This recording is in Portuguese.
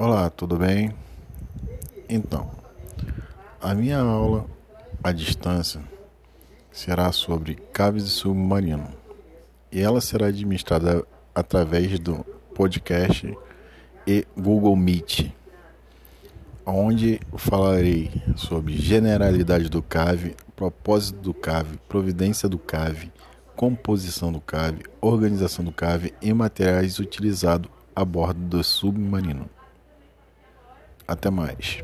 Olá, tudo bem? Então, a minha aula à distância será sobre caves e submarino e ela será administrada através do podcast e Google Meet, onde falarei sobre generalidade do cave, propósito do cave, providência do cave, composição do cave, organização do cave e materiais utilizados a bordo do submarino. Até mais.